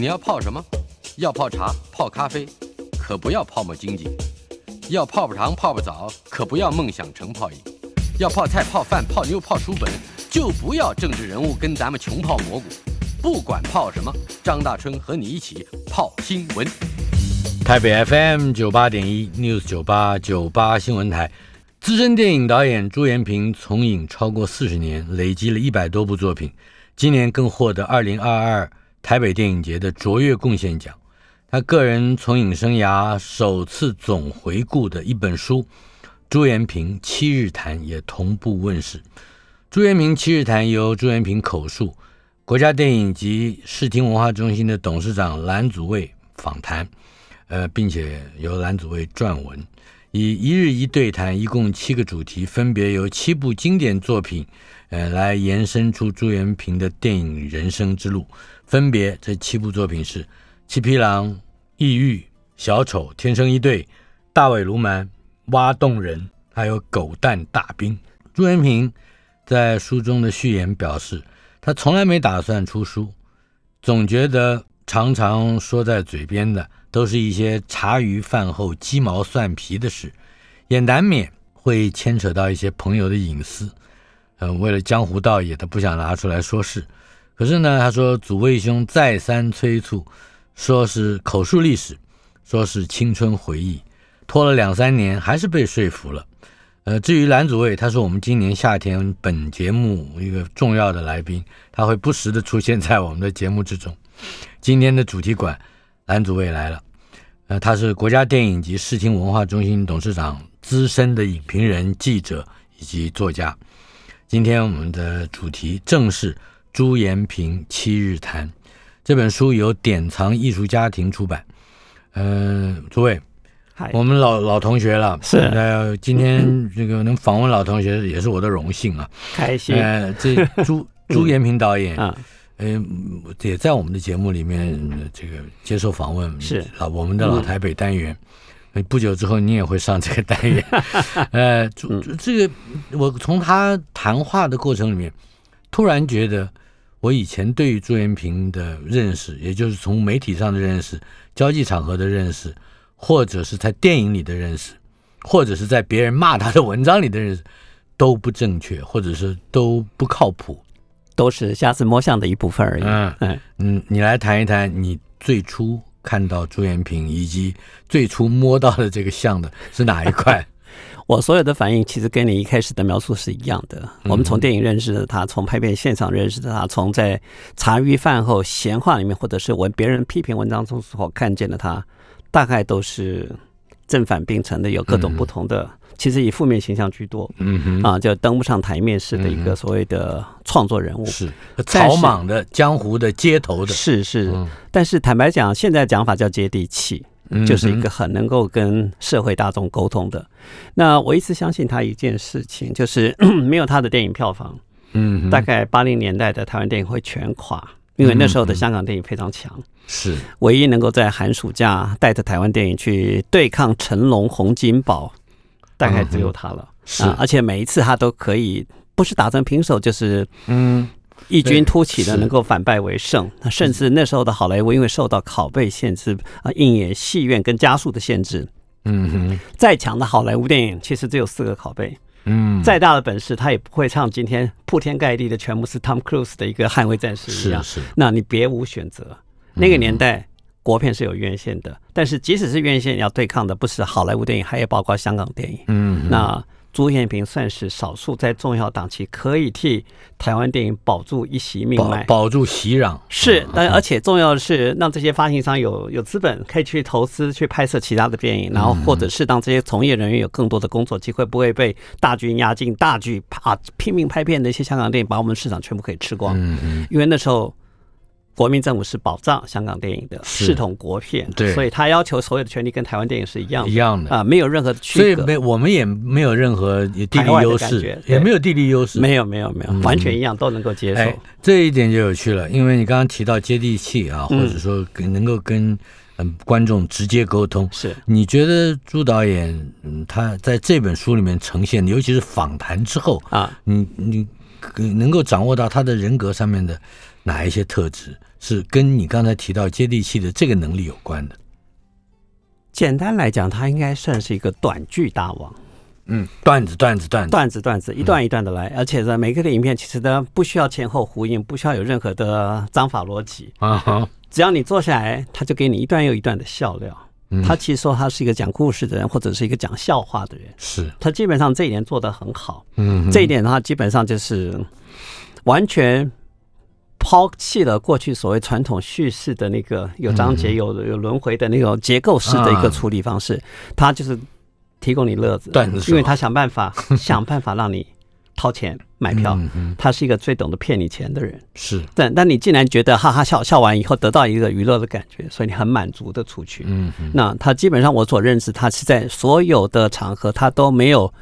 你要泡什么？要泡茶、泡咖啡，可不要泡沫经济；要泡泡糖、泡泡澡，可不要梦想成泡影；要泡菜、泡饭、泡妞、泡书本，就不要政治人物跟咱们穷泡蘑菇。不管泡什么，张大春和你一起泡新闻。台北 FM 九八点一 News 九八九八新闻台，资深电影导演朱延平从影超过四十年，累积了一百多部作品。今年更获得二零二二台北电影节的卓越贡献奖。他个人从影生涯首次总回顾的一本书《朱延平七日谈》也同步问世。《朱延平七日谈》由朱延平口述，国家电影及视听文化中心的董事长蓝祖蔚访谈，呃，并且由蓝祖蔚撰文，以一日一对谈，一共七个主题，分别由七部经典作品。呃，来延伸出朱延平的电影人生之路，分别这七部作品是《七匹狼》、《异域》、《小丑》、《天生一对》、《大尾鲈鳗》、《挖洞人》，还有《狗蛋大兵》。朱延平在书中的序言表示，他从来没打算出书，总觉得常常说在嘴边的都是一些茶余饭后鸡毛蒜皮的事，也难免会牵扯到一些朋友的隐私。嗯，为了江湖道义，他不想拿出来说事。可是呢，他说祖卫兄再三催促，说是口述历史，说是青春回忆，拖了两三年，还是被说服了。呃，至于蓝祖蔚，他说我们今年夏天本节目一个重要的来宾，他会不时的出现在我们的节目之中。今天的主题馆，蓝祖蔚来了。呃，他是国家电影及视听文化中心董事长，资深的影评人、记者以及作家。今天我们的主题正是朱延平七日谈这本书，由典藏艺术家庭出版。嗯、呃，诸位，我们老老同学了，是。呃，今天这个能访问老同学也是我的荣幸啊，开心。呃，这朱 朱延平导演，嗯，呃，也在我们的节目里面这个接受访问，是老我们的老台北单元。不久之后，你也会上这个单元。呃，这这个，我从他谈话的过程里面，突然觉得，我以前对于朱延平的认识，也就是从媒体上的认识、交际场合的认识，或者是在电影里的认识，或者是在别人骂他的文章里的认识，都不正确，或者是都不靠谱，都是瞎子摸象的一部分而已。嗯嗯，你来谈一谈你最初。看到朱延平，以及最初摸到的这个像的是哪一块？我所有的反应其实跟你一开始的描述是一样的。我们从电影认识的他，从拍片现场认识的他，从在茶余饭后闲话里面，或者是文别人批评文章中所看见的他，大概都是正反并存的，有各种不同的。其实以负面形象居多，嗯哼，啊，就登不上台面式的一个所谓的创作人物，是草莽的江湖的街头的，是是。但是坦白讲，现在讲法叫接地气，就是一个很能够跟社会大众沟通的。那我一直相信他一件事情，就是 没有他的电影票房，嗯，大概八零年代的台湾电影会全垮，因为那时候的香港电影非常强，是。唯一能够在寒暑假带着台湾电影去对抗成龙、洪金宝。大概只有他了，是，而且每一次他都可以，不是打成平手，就是嗯，异军突起的，能够反败为胜。甚至那时候的好莱坞，因为受到拷贝限制啊，映演戏院跟加速的限制，嗯哼，再强的好莱坞电影，其实只有四个拷贝，嗯，再大的本事，他也不会唱今天铺天盖地的全部是 Tom Cruise 的一个捍卫战士一样，是，那你别无选择。那个年代。国片是有院线的，但是即使是院线，要对抗的不是好莱坞电影，还有包括香港电影。嗯，那朱延平算是少数在重要档期可以替台湾电影保住一席命脉，保，住席壤。是，但而且重要的是，让这些发行商有有资本可以去投资去拍摄其他的电影，然后或者是让这些从业人员有更多的工作机会，不会被大军压境、大剧啊拼命拍片的一些香港电影把我们市场全部可以吃光。嗯嗯，因为那时候。国民政府是保障香港电影的视同国片，对，所以他要求所有的权利跟台湾电影是一样的，一样的。啊，没有任何的区隔。所以没我们也没有任何地理优势，也没有地理优势，没有没有没有，完全一样都能够接受。哎，这一点就有趣了，因为你刚刚提到接地气啊，或者说跟能够跟嗯观众直接沟通，是。你觉得朱导演嗯他在这本书里面呈现，尤其是访谈之后啊，你你能够掌握到他的人格上面的。哪一些特质是跟你刚才提到接地气的这个能力有关的？简单来讲，他应该算是一个短剧大王。嗯，段子段子段子段子段子，一段一段的来，嗯、而且呢，每个的影片其实呢不需要前后呼应，不需要有任何的章法逻辑啊哈，只要你坐下来，他就给你一段又一段的笑料。嗯、他其实说他是一个讲故事的人，或者是一个讲笑话的人，是。他基本上这一点做得很好。嗯，这一点的话，基本上就是完全抛弃了过去所谓传统叙事的那个有章节、有有轮回的那种结构式的一个处理方式，他就是。提供你乐子，因为他想办法 想办法让你掏钱买票，他是一个最懂得骗你钱的人。是，但但你竟然觉得哈哈笑笑完以后得到一个娱乐的感觉，所以你很满足的出去。嗯，那他基本上我所认识，他是在所有的场合他都没有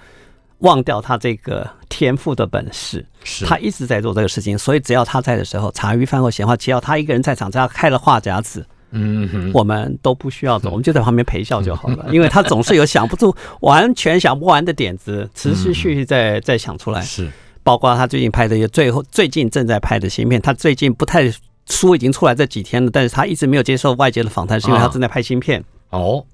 忘掉他这个天赋的本事，是他一直在做这个事情。所以只要他在的时候，茶余饭后闲话，只要他一个人在场，只要开了话匣子。嗯哼，我们都不需要走，我们就在旁边陪笑就好了。因为他总是有想不出、完全想不完的点子，持续续续在在想出来。是，包括他最近拍的，也最后最近正在拍的新片。他最近不太书已经出来这几天了，但是他一直没有接受外界的访谈，是因为他正在拍新片。哦。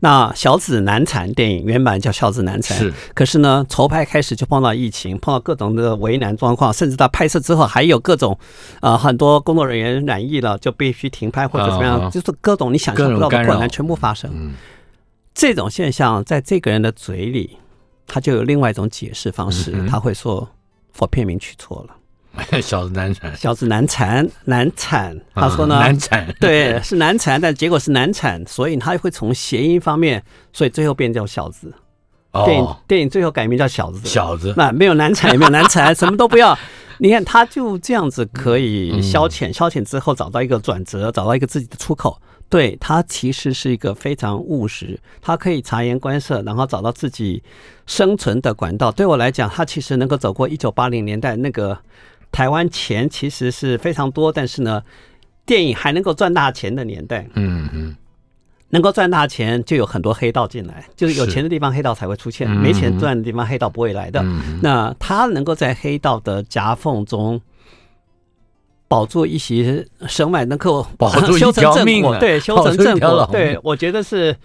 那小子难产电影原版叫小子难产，是。可是呢，筹拍开始就碰到疫情，碰到各种的为难状况，甚至到拍摄之后还有各种，呃，很多工作人员染疫了，就必须停拍或者怎么样，就是各种你想象不到的困难全部发生。嗯，这种现象在这个人的嘴里，他就有另外一种解释方式，他会说我片名取错了。小子难产，小子难产，难产。他说呢，难产，对，是难产，但结果是难产，所以他会从谐音方面，所以最后变叫小子。电影电影最后改名叫小子，小子，那没有难产，也没有难产，什么都不要。你看，他就这样子可以消遣，消遣之后找到一个转折，找到一个自己的出口。对，他其实是一个非常务实，他可以察言观色，然后找到自己生存的管道。对我来讲，他其实能够走过一九八零年代那个。台湾钱其实是非常多，但是呢，电影还能够赚大钱的年代，嗯嗯，能够赚大钱就有很多黑道进来，就是有钱的地方黑道才会出现，没钱赚的地方黑道不会来的。那他能够在黑道的夹缝中保住一席生外，能够保住一条命，对，修成正果，对，我觉得是，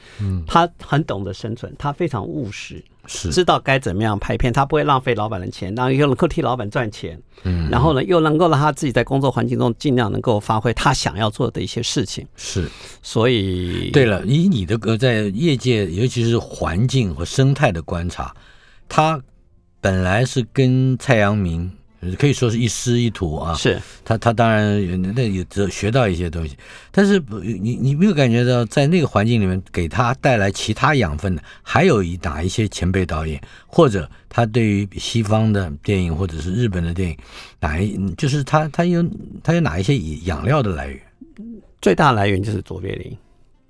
他很懂得生存，他非常务实。是知道该怎么样拍片，他不会浪费老板的钱，然后又能够替老板赚钱，嗯，然后呢，又能够让他自己在工作环境中尽量能够发挥他想要做的一些事情。是，所以对了，以你的个在业界，尤其是环境和生态的观察，他本来是跟蔡阳明。可以说是一师一徒啊，是他，他当然那也只学到一些东西，但是你你没有感觉到在那个环境里面给他带来其他养分的，还有一哪一些前辈导演，或者他对于西方的电影或者是日本的电影，哪一就是他他有他有哪一些养料的来源？最大来源就是卓别林。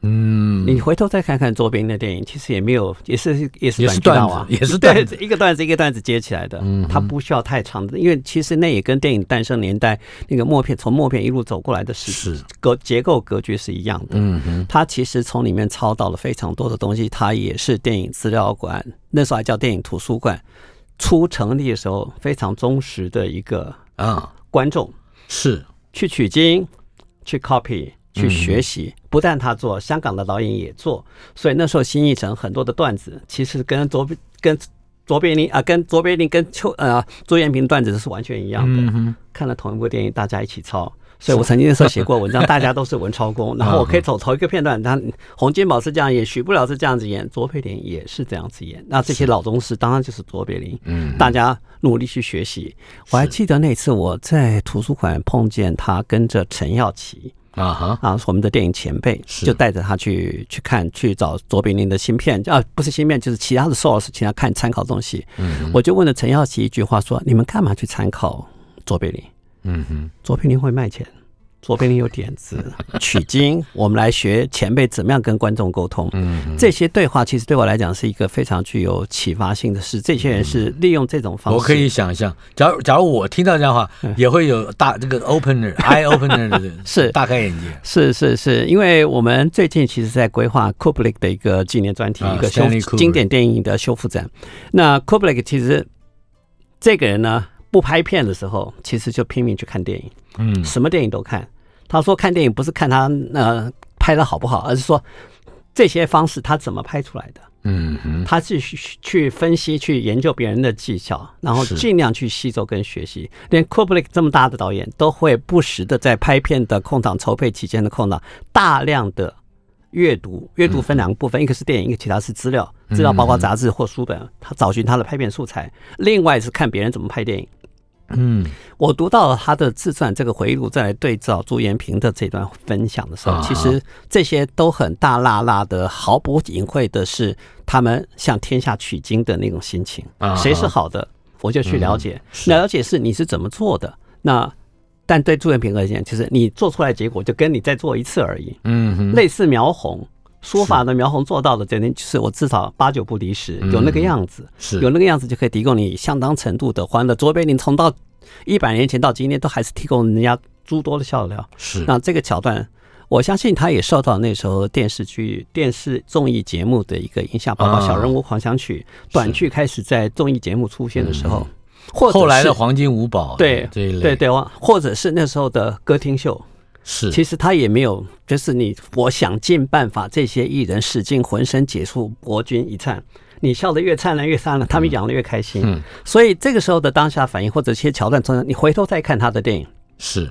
嗯，你回头再看看卓别林的电影，其实也没有，也是也是短段啊，也是 段子，一个段子一个段子接起来的。嗯，它不需要太长的，因为其实那也跟电影诞生年代那个默片从默片一路走过来的是格结构格局是一样的。嗯哼，它其实从里面抄到了非常多的东西。它也是电影资料馆，那时候还叫电影图书馆，初成立的时候非常忠实的一个啊观众，是去取经去 copy。去学习，不但他做，香港的导演也做，所以那时候新艺城很多的段子，其实跟卓跟卓别林啊，跟卓别林跟邱呃朱延平段子是完全一样的。看了同一部电影，大家一起抄。所以我曾经那时候 写过文章，大家都是文抄工，然后我可以走同一个片段，他洪金宝是这样演，许不了是这样子演，卓别林也是这样子演。那这些老宗师当然就是卓别林，嗯，大家努力去学习。我还记得那次我在图书馆碰见他，跟着陈耀琪。啊哈啊！我们的电影前辈就带着他去去看，去找卓别林的芯片啊，不是芯片，就是其他的 source，请他看参考东西。嗯，我就问了陈耀奇一句话说：“你们干嘛去参考卓别林？”嗯哼，卓别林会卖钱。卓别林有点子，取经，我们来学前辈怎么样跟观众沟通。嗯，这些对话其实对我来讲是一个非常具有启发性的事。这些人是利用这种方式，我可以想象，假如假如我听到这样的话，也会有大这个 opener eye opener 的 是大开眼界。是是是，因为我们最近其实在规划 Kubrick 的一个纪念专题，一个修经典电影的修复展。那 Kubrick 其实这个人呢？不拍片的时候，其实就拼命去看电影，嗯，什么电影都看。他说看电影不是看他呃拍的好不好，而是说这些方式他怎么拍出来的，嗯哼，他去去分析、去研究别人的技巧，然后尽量去吸收跟学习。连 Kubrick 这么大的导演都会不时的在拍片的空档、筹备期间的空档，大量的阅读。阅读分两个部分，一个是电影，一个其他是资料，资料包括杂志或书本，他找寻他的拍片素材。另外是看别人怎么拍电影。嗯，我读到了他的自传这个回忆录，再来对照朱延平的这段分享的时候，其实这些都很大辣辣的，毫不隐晦的是他们向天下取经的那种心情。谁是好的，我就去了解。了解是你是怎么做的。那但对朱延平而言，其实你做出来结果就跟你再做一次而已。嗯，类似描红说法的描红做到的，这点就是我至少八九不离十，有那个样子，是有那个样子就可以提供你相当程度的欢乐。卓别林从到一百年前到今天，都还是提供人家诸多的笑料。是，那这个桥段，我相信他也受到那时候电视剧、电视综艺节目的一个影响，包括《小人物狂想曲》短剧开始在综艺节目出现的时候，或后来的黄金五宝，对这一类，对对，或者是那时候的歌厅秀。是，其实他也没有，就是你，我想尽办法，这些艺人使尽浑身解数博君一粲。你笑得越灿烂越灿烂，他们养得越开心。嗯，所以这个时候的当下反应或者一些桥段中，你回头再看他的电影，是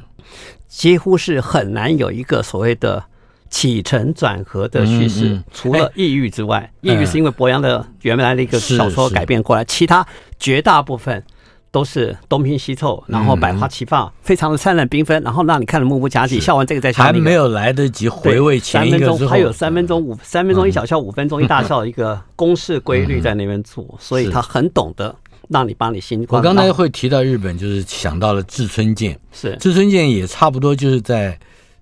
几乎是很难有一个所谓的起承转合的叙事。除了抑郁之外，抑郁是因为博洋的原来的一个小说改变过来，其他绝大部分。都是东拼西凑，然后百花齐放，嗯、非常的灿烂缤纷，然后让你看得目不暇接。笑完这个再笑那个，还没有来得及回味前一个之后，还有三分钟五三分钟一小笑，五分钟一大笑一个公式规律在那边做，嗯、所以他很懂得让你帮你心。我刚才会提到日本，就是想到了志村健，是志村健也差不多就是在。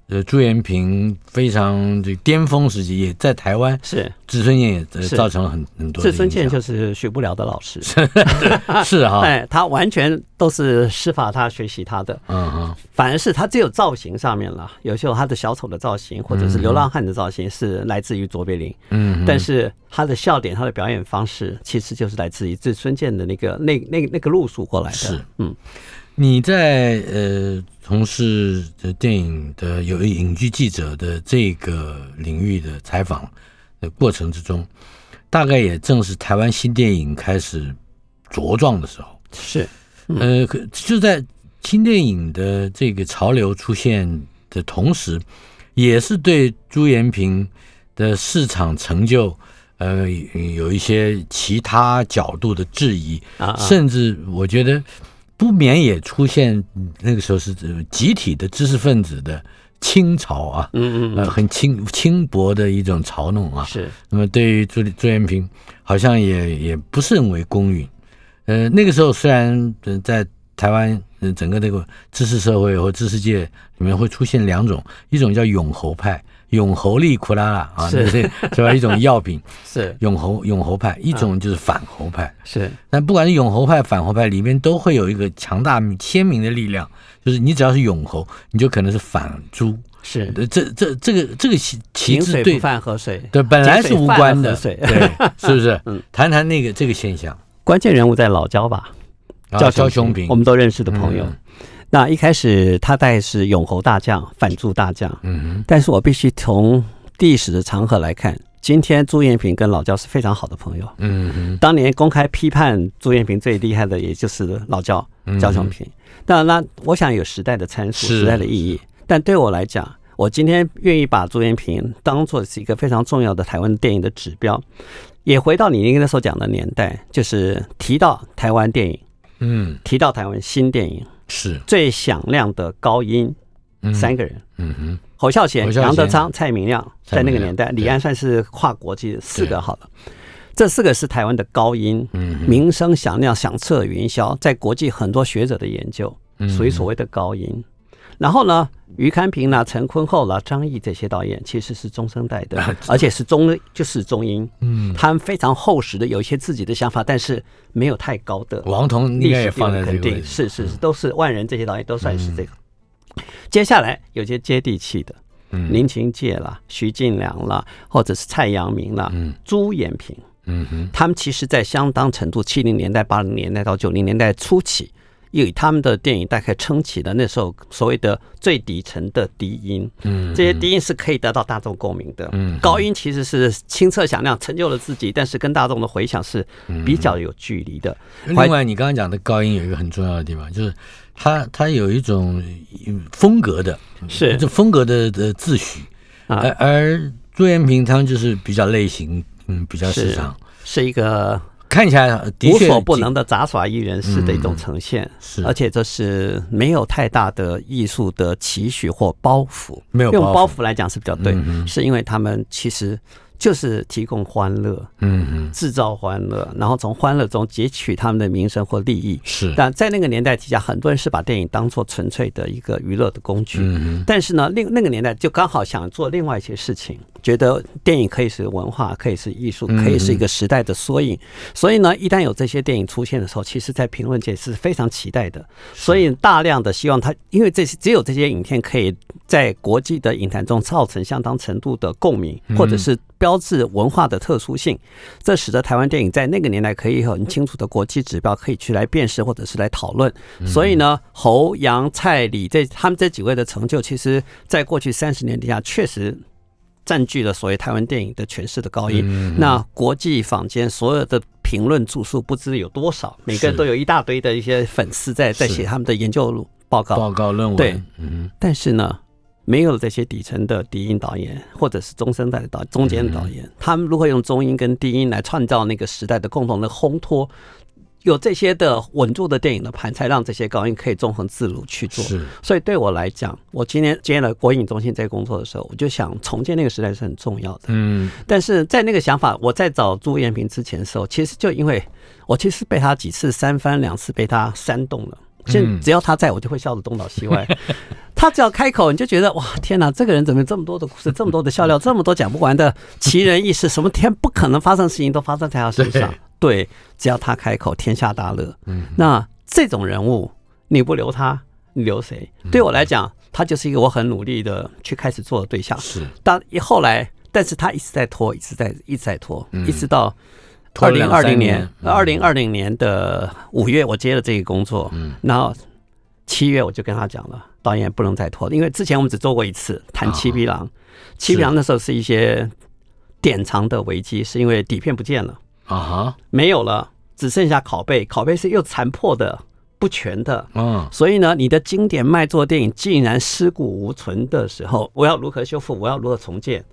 呃，朱延平非常这巅峰时期，也在台湾是志村健也造成了很很多。志村健就是学不了的老师，是哈，哎，他完全都是师法他学习他的，嗯嗯，反而是他只有造型上面了，有时候他的小丑的造型或者是流浪汉的造型是来自于卓别林，嗯，但是他的笑点、他的表演方式其实就是来自于志村健的那个那那那个路数过来的，是，嗯。你在呃从事的电影的有影剧记者的这个领域的采访的过程之中，大概也正是台湾新电影开始茁壮的时候。是，呃，就在新电影的这个潮流出现的同时，也是对朱延平的市场成就，呃，有一些其他角度的质疑，甚至我觉得。不免也出现那个时候是集体的知识分子的清朝啊，嗯嗯，呃，很轻轻薄的一种嘲弄啊。是。那么对于朱朱延平，好像也也不是甚为公允。呃，那个时候虽然在台湾，整个这个知识社会和知识界里面会出现两种，一种叫永侯派。拥猴力苦拉拉啊，是是吧？一种 药品是永侯永侯派，一种就是反侯派是。但不管是永侯派、反侯派，里面都会有一个强大鲜明的力量，就是你只要是永侯，你就可能是反朱。是，这这这个这个旗旗帜对饭河水对本来是无关的，对，是不是？嗯，谈谈那个这个现象。关键人物在老焦吧？叫焦雄屏，我们都认识的朋友。那一开始他带是永侯大将、反朱大将，嗯，但是我必须从历史的长河来看，今天朱延平跟老焦是非常好的朋友，嗯嗯，当年公开批判朱延平最厉害的，也就是老焦焦雄平。当然，那我想有时代的参数、时代的意义，但对我来讲，我今天愿意把朱延平当做是一个非常重要的台湾电影的指标，也回到你那个时候讲的年代，就是提到台湾电影，嗯，提到台湾新电影。是。最响亮的高音，三个人，嗯哼，侯孝贤、杨德昌、蔡明亮，在那个年代，李安算是跨国际四个好了，这四个是台湾的高音，嗯，名声响亮，响彻云霄，在国际很多学者的研究，属于所谓的高音。然后呢，余堪平啦、陈坤厚啦、张毅这些导演其实是中生代的，而且是中就是中英，嗯，他们非常厚实的有一些自己的想法，但是没有太高的。王童应该也放在肯定是是是，都是万人这些导演都算是这个。接下来有些接地气的，嗯，林清介啦、徐晋良啦，或者是蔡阳明啦、嗯，朱延平，嗯哼，他们其实在相当程度七零年代、八零年代到九零年代初期。以他们的电影大概撑起了那时候所谓的最底层的低音。嗯，这些低音是可以得到大众共鸣的。嗯，高音其实是清澈响亮，成就了自己，但是跟大众的回响是比较有距离的。另外，你刚刚讲的高音有一个很重要的地方，就是它它有一种风格的，是这风格的的自诩。而而朱延平他们就是比较类型，嗯，比较时尚，是一个。看起来的无所不能的杂耍艺人式的一种呈现，是，而且这是没有太大的艺术的期许或包袱，没有用包袱来讲是比较对，是因为他们其实。就是提供欢乐，嗯嗯，制造欢乐，然后从欢乐中截取他们的名声或利益。是，但在那个年代底下，很多人是把电影当做纯粹的一个娱乐的工具。嗯，但是呢，另那个年代就刚好想做另外一些事情，觉得电影可以是文化，可以是艺术，可以是一个时代的缩影。所以呢，一旦有这些电影出现的时候，其实在评论界是非常期待的。所以大量的希望它，因为这些只有这些影片可以在国际的影坛中造成相当程度的共鸣，或者是。标志文化的特殊性，这使得台湾电影在那个年代可以很清楚的国际指标可以去来辨识或者是来讨论。所以呢，侯、杨、蔡、李这他们这几位的成就，其实在过去三十年底下确实占据了所谓台湾电影的诠释的高音。那国际坊间所有的评论著述不知有多少，每个人都有一大堆的一些粉丝在在写他们的研究报告、报告论文。对，但是呢。没有这些底层的低音导演，或者是中生代的导中间的导演，他们如何用中音跟低音来创造那个时代的共同的烘托？有这些的稳住的电影的盘，才让这些高音可以纵横自如去做。是，所以对我来讲，我今天接了国影中心在工作的时候，我就想重建那个时代是很重要的。嗯，但是在那个想法，我在找朱延平之前的时候，其实就因为我其实被他几次三番两次被他煽动了。就只要他在，我就会笑得东倒西歪。他只要开口，你就觉得哇，天哪，这个人怎么有这么多的故事，这么多的笑料，这么多讲不完的奇人异事，什么天不可能发生的事情都发生在他身上。对，只要他开口，天下大乐。嗯。那这种人物，你不留他，你留谁？对我来讲，他就是一个我很努力的去开始做的对象。是，但后来，但是他一直在拖，一直在一直在拖，一直到。二零二零年，二零二零年的五月，我接了这个工作，嗯，然后七月我就跟他讲了，导演不能再拖了，因为之前我们只做过一次谈《七匹狼》，《七匹狼》那时候是一些典藏的危机，是因为底片不见了啊哈，没有了，只剩下拷贝，拷贝是又残破的、不全的，嗯，所以呢，你的经典卖座电影竟然尸骨无存的时候，我要如何修复？我要如何重建？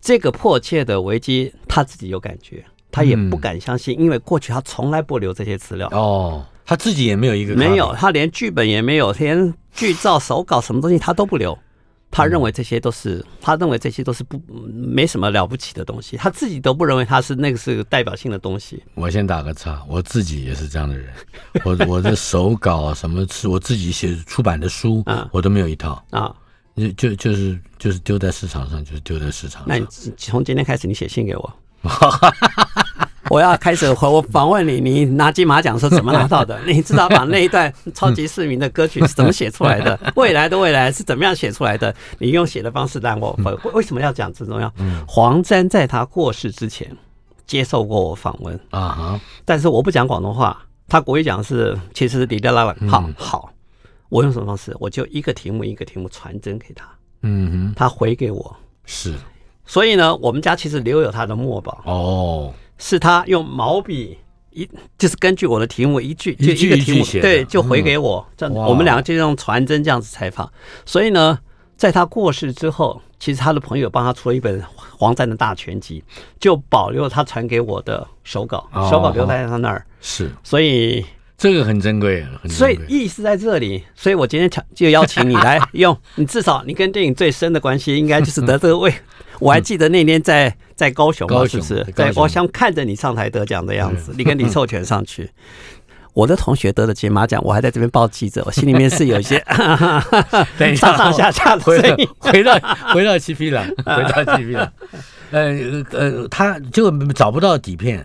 这个迫切的危机，他自己有感觉。他也不敢相信，因为过去他从来不留这些资料。哦，他自己也没有一个没有，他连剧本也没有，连剧照、手稿什么东西他都不留。他认为这些都是，他认为这些都是不没什么了不起的东西，他自己都不认为他是那个是个代表性的东西。我先打个岔，我自己也是这样的人。我我的手稿什么是 我自己写出版的书，我都没有一套啊，就就就是就是丢在市场上，就是丢在市场上。那你从今天开始，你写信给我。我要开始和我访问你，你拿金马奖是怎么拿到的？你至少把那一段超级市民的歌曲是怎么写出来的？未来的未来是怎么样写出来的？你用写的方式让我为为什么要讲这重要？黄沾在他过世之前接受过我访问啊哈，但是我不讲广东话，他国语讲是其实是哩哩啦啦。好好，我用什么方式？我就一个题目一个题目传真给他，嗯哼，他回给我是。所以呢，我们家其实留有他的墨宝哦，是他用毛笔一，就是根据我的题目一句就一个题目，对，就回给我。这样我们两个就用传真这样子采访。所以呢，在他过世之后，其实他的朋友帮他出了一本黄沾的大全集，就保留了他传给我的手稿，手稿留在他那儿。是，所以这个很珍贵，所以意思在这里。所以我今天就邀请你来 用，你至少你跟电影最深的关系，应该就是得这个位。我还记得那天在在高雄，高雄是不是？在我想看着你上台得奖的样子，你跟李寿全上去，我的同学得了金马奖，我还在这边报记者，我心里面是有一些 上上下下的声音。回到回到七匹狼，回到七匹狼，呃呃，他就找不到底片，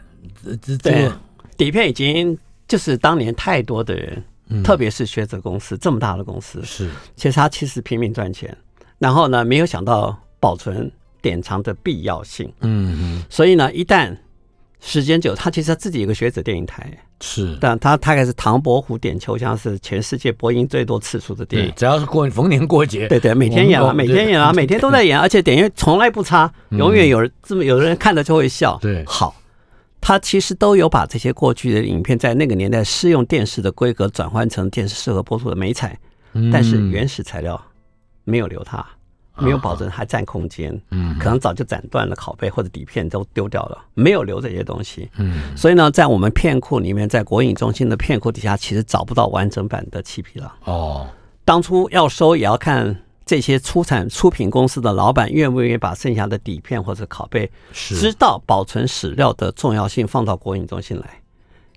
这这底片已经就是当年太多的人，特别是学者公司这么大的公司，是其实他其实拼命赚钱，然后呢，没有想到保存。典藏的必要性，嗯嗯，所以呢，一旦时间久，他其实他自己有个学者电影台，是，但他大概是唐伯虎点秋香是全世界播音最多次数的电影，只要是过逢年过节，对对，每天演啊，每天演啊，每天都在演，而且点阅从来不差，永远有人这么有人看了就会笑。对，好，他其实都有把这些过去的影片在那个年代适用电视的规格转换成电视适合播出的美彩，但是原始材料没有留它。没有保证还占空间，嗯，可能早就斩断了拷贝或者底片都丢掉了，没有留这些东西，嗯，所以呢，在我们片库里面，在国影中心的片库底下，其实找不到完整版的漆皮了。哦。当初要收也要看这些出产出品公司的老板愿不愿意把剩下的底片或者拷贝，知道保存史料的重要性，放到国影中心来。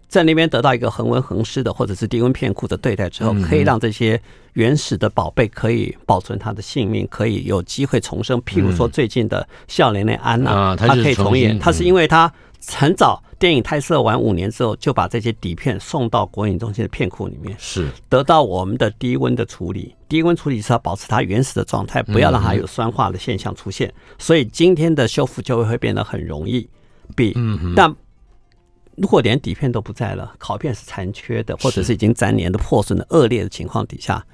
在那边得到一个恒温恒湿的，或者是低温片库的对待之后，可以让这些原始的宝贝可以保存它的性命，可以有机会重生。譬如说最近的笑脸脸安娜，它可以重演，它是因为它很早电影拍摄完五年之后，就把这些底片送到国影中心的片库里面，是得到我们的低温的处理。低温处理是要保持它原始的状态，不要让它有酸化的现象出现。所以今天的修复就会会变得很容易，比但。如果连底片都不在了，拷片是残缺的，或者是已经粘连的、破损的恶劣的情况底下，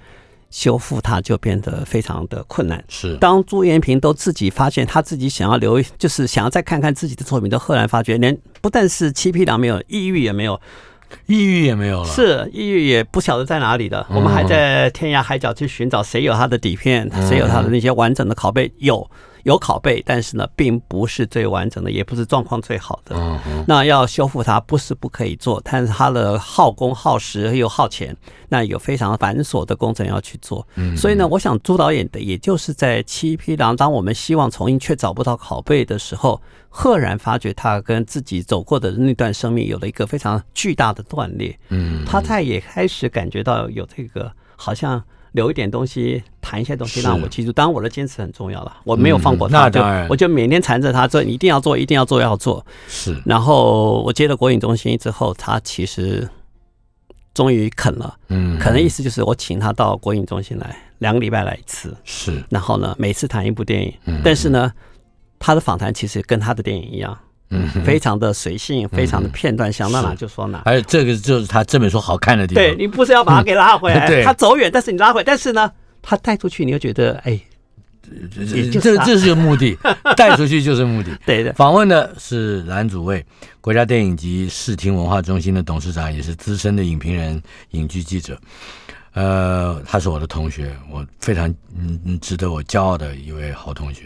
修复它就变得非常的困难。是，当朱延平都自己发现他自己想要留，就是想要再看看自己的作品，都赫然发觉，连不但是七匹狼没有，抑郁也没有，抑郁也没有了，是抑郁也不晓得在哪里的。我们还在天涯海角去寻找谁有他的底片，谁有他的那些完整的拷贝，有。有拷贝，但是呢，并不是最完整的，也不是状况最好的。那要修复它，不是不可以做，但是它的耗工、耗时又耗钱，那有非常繁琐的工程要去做。所以呢，我想朱导演的，也就是在《七匹狼》，当我们希望重映却找不到拷贝的时候，赫然发觉他跟自己走过的那段生命有了一个非常巨大的断裂。嗯，他在也开始感觉到有这个好像。留一点东西，谈一些东西让我记住。当然，我的坚持很重要了，我没有放过他，那当然，我就每天缠着他做，一定要做，一定要做，要做。是。然后我接了国影中心之后，他其实终于肯了。嗯。肯的意思就是我请他到国影中心来，两个礼拜来一次。是。然后呢，每次谈一部电影。嗯。但是呢，他的访谈其实跟他的电影一样。嗯，非常的随性，非常的片段，想到哪就说哪。而且这个就是他这本书好看的地方。对，你不是要把他给拉回来，对，他走远，但是你拉回来，但是呢，他带出去，你又觉得哎，这这这是个目的，带出去就是目的。对的。访问的是蓝祖蔚，国家电影及视听文化中心的董事长，也是资深的影评人、影剧记者。呃，他是我的同学，我非常嗯值得我骄傲的一位好同学。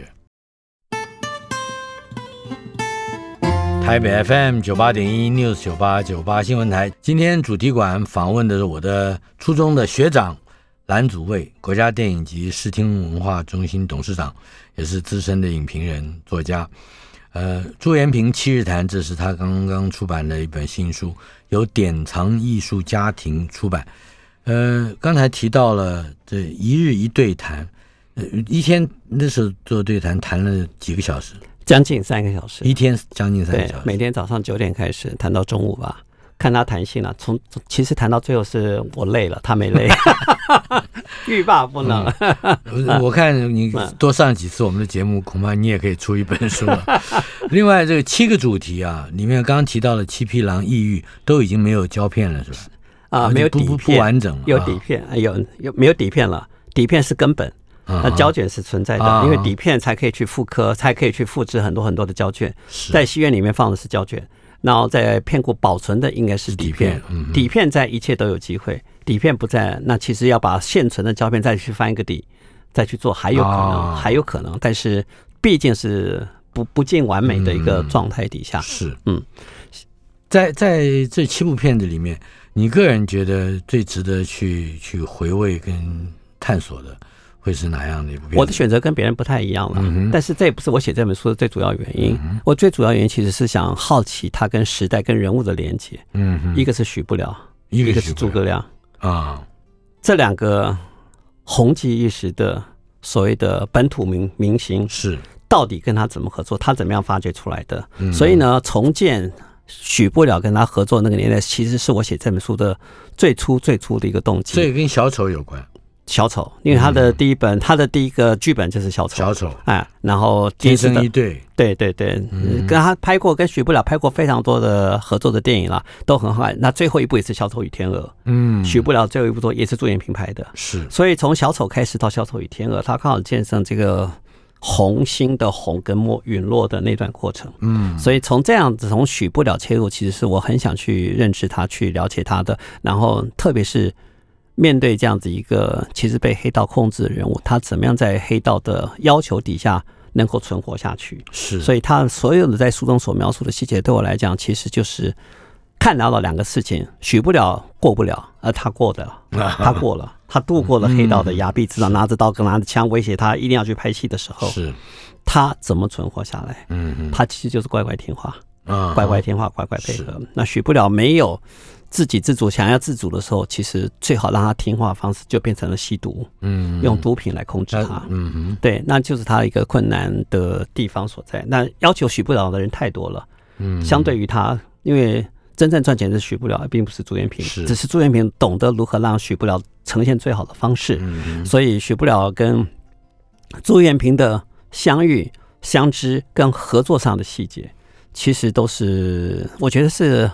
台北 FM 九八点一 News 九八九八新闻台，今天主题馆访问的是我的初中的学长蓝祖蔚，国家电影及视听文化中心董事长，也是资深的影评人、作家。呃，朱延平七日谈，这是他刚刚出版的一本新书，由典藏艺术家庭出版。呃，刚才提到了这一日一对谈，呃，一天那时候做对谈谈了几个小时。将近三个小时，一天将近三个小时。每天早上九点开始谈到中午吧，看他谈性了。从其实谈到最后是我累了，他没累，欲罢不能。嗯、我看你多上几次我们的节目，恐怕你也可以出一本书了。另外，这个七个主题啊，里面刚刚提到的七匹狼、抑郁都已经没有胶片了，是吧？啊，没有底片，不完整了。有底片，有有没有底片了？底片是根本。那胶卷是存在的，因为底片才可以去复刻，才可以去复制很多很多的胶卷。在戏院里面放的是胶卷，然后在片库保存的应该是底片。底片在一切都有机会，底片不在，那其实要把现存的胶片再去翻一个底，再去做还有可能，还有可能。但是毕竟是不不尽完美的一个状态底下。是，嗯，在在这七部片子里面，你个人觉得最值得去去回味跟探索的？会是哪样的一部片？我的选择跟别人不太一样了，嗯、但是这也不是我写这本书的最主要原因。嗯、我最主要原因其实是想好奇他跟时代、跟人物的连接。嗯哼，一个是许不了，一个是诸葛亮啊，这两个红极一时的所谓的本土明明星是到底跟他怎么合作？他怎么样发掘出来的？嗯、所以呢，重建许不了跟他合作那个年代，其实是我写这本书的最初最初的一个动机。这个跟小丑有关。小丑，因为他的第一本，嗯、他的第一个剧本就是小丑。小丑，哎，然后天生一对，对对对，嗯、跟他拍过，跟许不了拍过非常多的合作的电影了，都很好。那最后一部也是《小丑与天鹅》，嗯，许不了最后一部作也是朱延平拍的，是。所以从小丑开始到《小丑与天鹅》，他刚好见证这个。红星的红跟没陨落的那段过程，嗯，所以从这样子从许不了切入，其实是我很想去认识他，去了解他的。然后，特别是面对这样子一个其实被黑道控制的人物，他怎么样在黑道的要求底下能够存活下去？是，所以他所有的在书中所描述的细节，对我来讲，其实就是。看到了两个事情，许不了过不了，而他过的，他过了，他度过了黑道的压逼，知道拿着刀跟拿着枪威胁他一定要去拍戏的时候，是，他怎么存活下来？嗯，他其实就是乖乖听话，乖乖听话，乖乖配合。那许不了没有自给自足，想要自主的时候，其实最好让他听话的方式就变成了吸毒，嗯，用毒品来控制他，嗯嗯，对，那就是他一个困难的地方所在。那要求许不了的人太多了，嗯，相对于他，因为。真正赚钱是许不了，并不是朱元平，只是朱元平懂得如何让许不了呈现最好的方式。所以许不了跟朱元平的相遇、相知跟合作上的细节，其实都是我觉得是。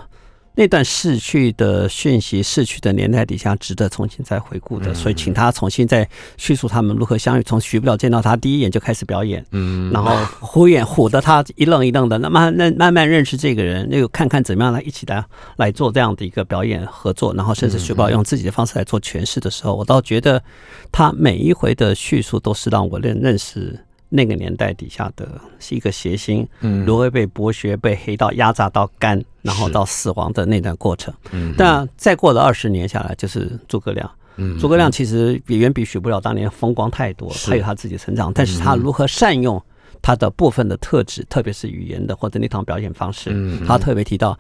那段逝去的讯息、逝去的年代底下，值得重新再回顾的，所以请他重新再叙述他们如何相遇。从许不了见到他第一眼就开始表演，嗯，然后虎眼唬得他一愣一愣的，那慢慢慢慢认识这个人，那个看看怎么样来一起来来做这样的一个表演合作，然后甚至许不了用自己的方式来做诠释的时候，我倒觉得他每一回的叙述都是让我认认识。那个年代底下的是一个谐星，嗯，如何被剥削、被黑道压榨到干，然后到死亡的那段过程。嗯，但再过了二十年下来，就是诸葛亮。嗯，诸葛亮其实比远比许不了当年风光太多，他有他自己成长，但是他如何善用他的部分的特质，特别是语言的或者那套表演方式，他特别提到，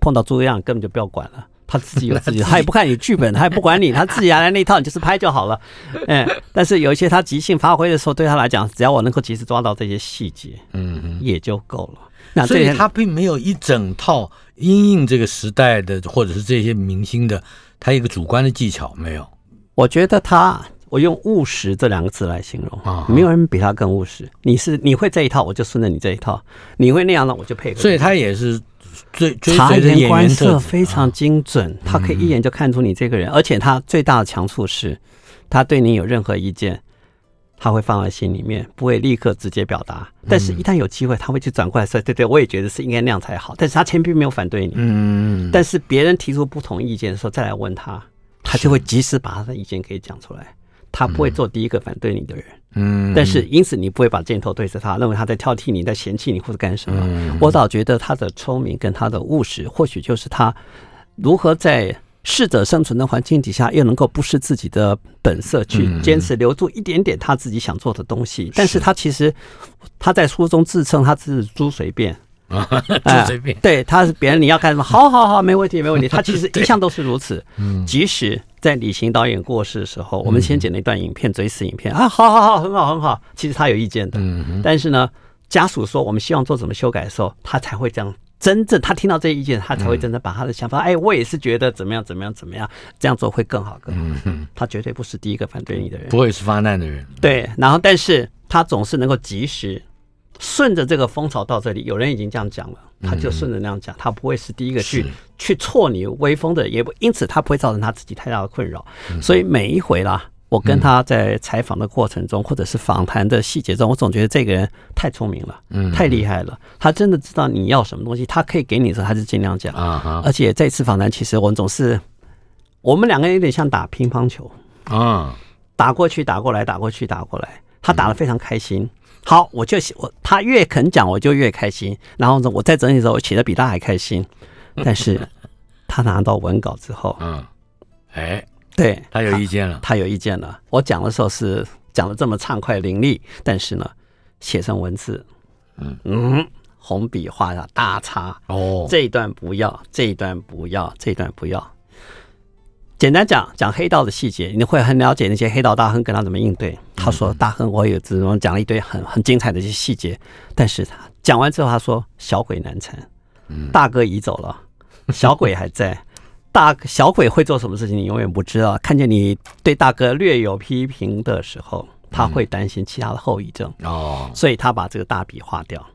碰到诸葛亮根本就不要管了。他自己有自己，他也不看你剧本，他也不管你，他自己来那一套，你就是拍就好了。哎，但是有一些他即兴发挥的时候，对他来讲，只要我能够及时抓到这些细节，嗯，也就够了。那所以他并没有一整套因应这个时代的，或者是这些明星的，他一个主观的技巧没有。我觉得他，我用务实这两个字来形容啊，没有人比他更务实。你是你会这一套，我就顺着你这一套；你会那样的，我就配合。所以他也是。察言观色非常精准，他可以一眼就看出你这个人，而且他最大的强处是，他对你有任何意见，他会放在心里面，不会立刻直接表达。但是，一旦有机会，他会去转过来说：“对对，我也觉得是应该那样才好。”但是他前并没有反对你，嗯。但是别人提出不同意见的时候，再来问他，他就会及时把他的意见给讲出来，他不会做第一个反对你的人。嗯，但是因此你不会把箭头对着他，认为他在挑剔你，在嫌弃你或者干什么。嗯、我倒觉得他的聪明跟他的务实，或许就是他如何在适者生存的环境底下，又能够不失自己的本色，去坚持留住一点点他自己想做的东西。嗯、但是他其实他在书中自称他是猪随便。啊，随便，对，他是别人你要干什么，好好好，没问题，没问题。他其实一向都是如此。嗯，即使在李行导演过世的时候，我们先剪了一段影片，追思影片啊，好好好，很好很好。其实他有意见的，嗯，但是呢，家属说我们希望做怎么修改的时候，他才会这样。真正他听到这些意见，他才会真正把他的想法，哎，我也是觉得怎么样怎么样怎么样，这样做会更好更好。嗯，他绝对不是第一个反对你的人，不会是发难的人。对，然后但是他总是能够及时。顺着这个风潮到这里，有人已经这样讲了，他就顺着那样讲，他不会是第一个去去挫你威风的，也不因此他不会造成他自己太大的困扰。所以每一回啦，我跟他在采访的过程中，或者是访谈的细节中，我总觉得这个人太聪明了，嗯太厉害了，他真的知道你要什么东西，他可以给你的时候，他就尽量讲。而且这次访谈，其实我们总是我们两个人有点像打乒乓球啊，打过去，打过来，打过去，打过来，他打的非常开心。好，我就我他越肯讲，我就越开心。然后呢，我在整理的时候，我写的比他还开心。但是，他拿到文稿之后，嗯，哎，对，他有意见了他，他有意见了。我讲的时候是讲的这么畅快淋漓，但是呢，写成文字，嗯嗯，红笔画下大叉，哦，这一段不要，这一段不要，这一段不要。简单讲讲黑道的细节，你会很了解那些黑道大亨跟他怎么应对。他说：“大亨，我有这种讲了一堆很很精彩的一些细节，但是他讲完之后，他说小鬼难缠，大哥已走了，小鬼还在。”大小鬼会做什么事情，你永远不知道。看见你对大哥略有批评的时候，他会担心其他的后遗症哦，所以他把这个大笔划掉。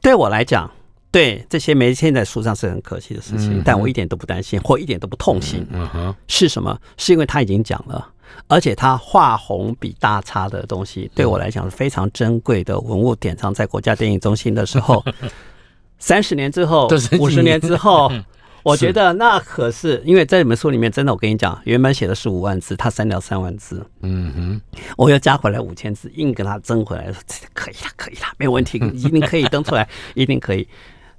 对我来讲，对这些没签在书上是很可惜的事情，但我一点都不担心，或一点都不痛心。嗯哼，是什么？是因为他已经讲了，而且他画红笔大叉的东西，对我来讲是非常珍贵的文物典藏，在国家电影中心的时候，三十年之后，五十年之后。我觉得那可是因为在你们书里面，真的，我跟你讲，原本写的是五万字，他删掉三万字，嗯哼，我又加回来五千字，硬跟他争回来，可以了，可以了，没有问题，一定可以登出来，一定可以。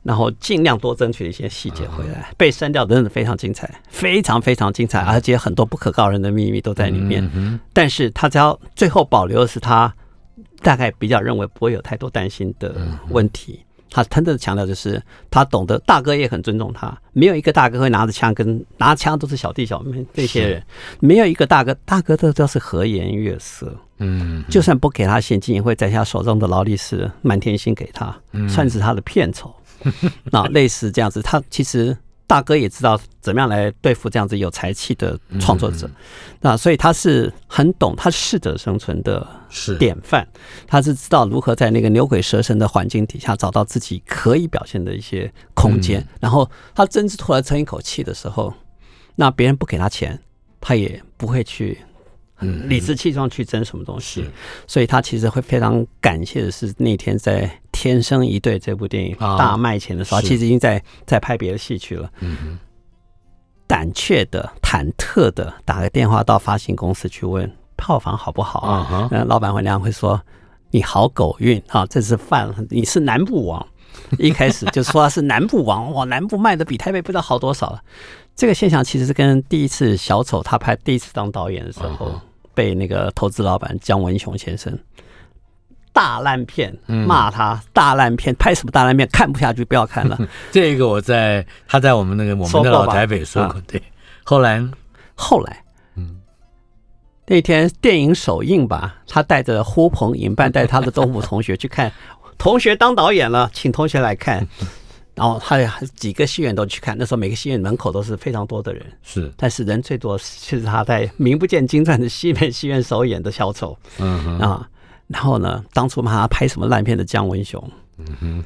然后尽量多争取一些细节回来，被删掉真的非常精彩，非常非常精彩，而且很多不可告人的秘密都在里面。但是他只要最后保留的是他大概比较认为不会有太多担心的问题。他真的强调就是，他懂得大哥也很尊重他，没有一个大哥会拿着枪跟拿枪都是小弟小妹这些人，没有一个大哥，大哥都都是和颜悦色，嗯，就算不给他现金，也会在他手中的劳力士满天星给他，算是他的片酬，那类似这样子，他其实。大哥也知道怎么样来对付这样子有才气的创作者，那所以他是很懂，他适者生存的典范，他是知道如何在那个牛鬼蛇神的环境底下找到自己可以表现的一些空间，然后他真是突然撑一口气的时候，那别人不给他钱，他也不会去。理直气壮去争什么东西，所以他其实会非常感谢的是那天在《天生一对》这部电影大卖钱的时候，其实已经在在拍别的戏去了。嗯胆怯的、忐忑的打个电话到发行公司去问票房好不好啊？老板会那样会说：“你好狗运啊，这是犯了你是南部王。”一开始就说他是南部王，哇，南部卖的比台北不知道好多少了。这个现象其实是跟第一次小丑他拍第一次当导演的时候。被那个投资老板姜文雄先生大烂片骂他大烂片，拍什么大烂片，看不下去，不要看了。这个我在他在我们那个我们的老台北说过，对。后来后来，嗯，那天电影首映吧，他带着呼朋引伴，带他的东吴同学去看，同学当导演了，请同学来看。然后还有几个戏院都去看，那时候每个戏院门口都是非常多的人，是，但是人最多是他在名不见经传的西门戏院首演的小丑，嗯哼。啊，然后呢，当初骂他拍什么烂片的姜文雄，嗯哼，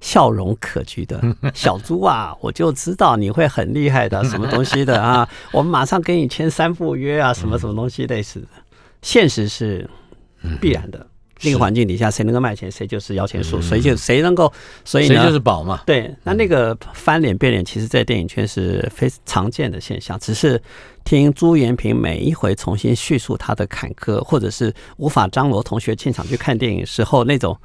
笑容可掬的。小猪啊，我就知道你会很厉害的，什么东西的啊，我们马上跟你签三部约啊，什么什么东西类似的，现实是必然的。那个环境底下，谁能够卖钱，谁就是摇钱树，谁就谁能够，所以呢，谁就是宝嘛。对，那那个翻脸变脸，其实，在电影圈是非常常见的现象。只是听朱延平每一回重新叙述他的坎坷，或者是无法张罗同学进场去看电影时候那种。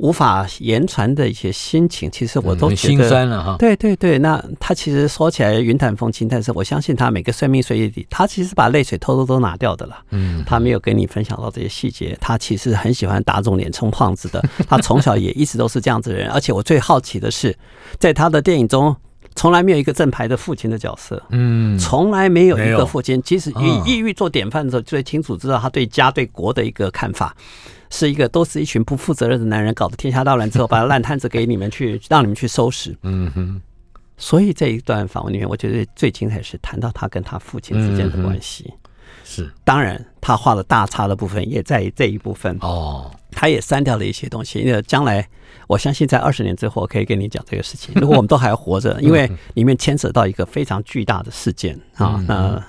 无法言传的一些心情，其实我都觉得心酸了哈。对对对，那他其实说起来云淡风轻，但是我相信他每个生命岁月里，他其实把泪水偷偷都拿掉的了。嗯，他没有跟你分享到这些细节。他其实很喜欢打肿脸充胖子的。他从小也一直都是这样子的人。而且我最好奇的是，在他的电影中，从来没有一个正牌的父亲的角色。嗯，从来没有一个父亲，即使以抑郁做典范的时候，最清楚知道他对家对国的一个看法。是一个都是一群不负责任的男人，搞得天下大乱之后，把烂摊子给你们去，让你们去收拾。嗯哼。所以这一段访问里面，我觉得最精彩是谈到他跟他父亲之间的关系。是，当然他画了大叉的部分也在这一部分。哦。他也删掉了一些东西，因为将来我相信在二十年之后，我可以跟你讲这个事情。如果我们都还活着，因为里面牵扯到一个非常巨大的事件啊，那。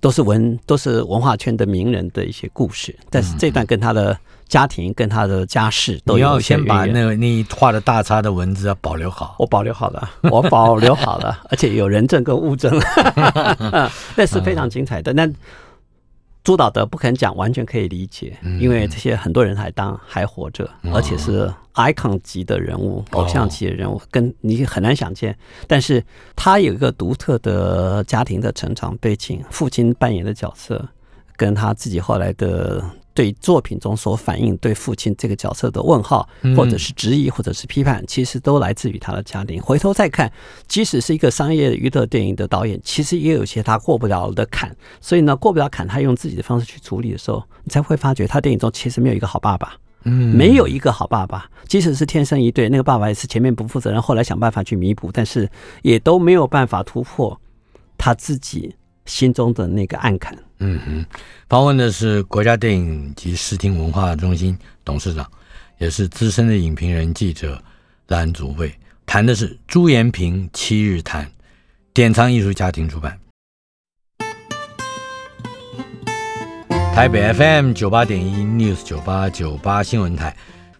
都是文，都是文化圈的名人的一些故事，但是这段跟他的家庭、跟他的家世都有。你要先把那个你画的大叉的文字要保留好，我保留好了，我保留好了，而且有人证跟物证，那是非常精彩的。那。朱导的不肯讲，完全可以理解，因为这些很多人还当还活着，而且是 icon 级的人物，偶像级的人物，跟你很难想见。但是他有一个独特的家庭的成长背景，父亲扮演的角色，跟他自己后来的。对作品中所反映对父亲这个角色的问号，或者是质疑，或者是批判，其实都来自于他的家庭。回头再看，即使是一个商业娱乐电影的导演，其实也有些他过不了的坎。所以呢，过不了坎，他用自己的方式去处理的时候，你才会发觉他电影中其实没有一个好爸爸，嗯，没有一个好爸爸。即使是天生一对，那个爸爸也是前面不负责任，后来想办法去弥补，但是也都没有办法突破他自己心中的那个暗坎。嗯哼，访问的是国家电影及视听文化中心董事长，也是资深的影评人记者蓝祖蔚，谈的是朱延平七日谈，典藏艺术家庭出版。台北 FM 九八点一 News 九八九八新闻台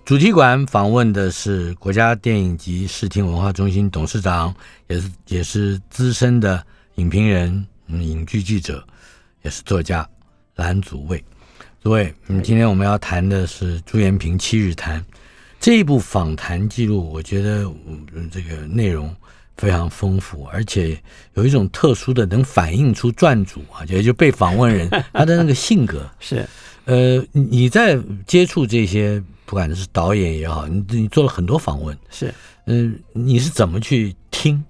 主题馆访问的是国家电影及视听文化中心董事长，也是也是资深的影评人、影剧记者。也是作家蓝祖蔚，诸位，嗯，今天我们要谈的是朱延平七日谈这一部访谈记录，我觉得嗯，这个内容非常丰富，而且有一种特殊的能反映出撰主啊，也就被访问人 他的那个性格 是。呃，你在接触这些，不管是导演也好，你你做了很多访问，是，嗯，你是怎么去听，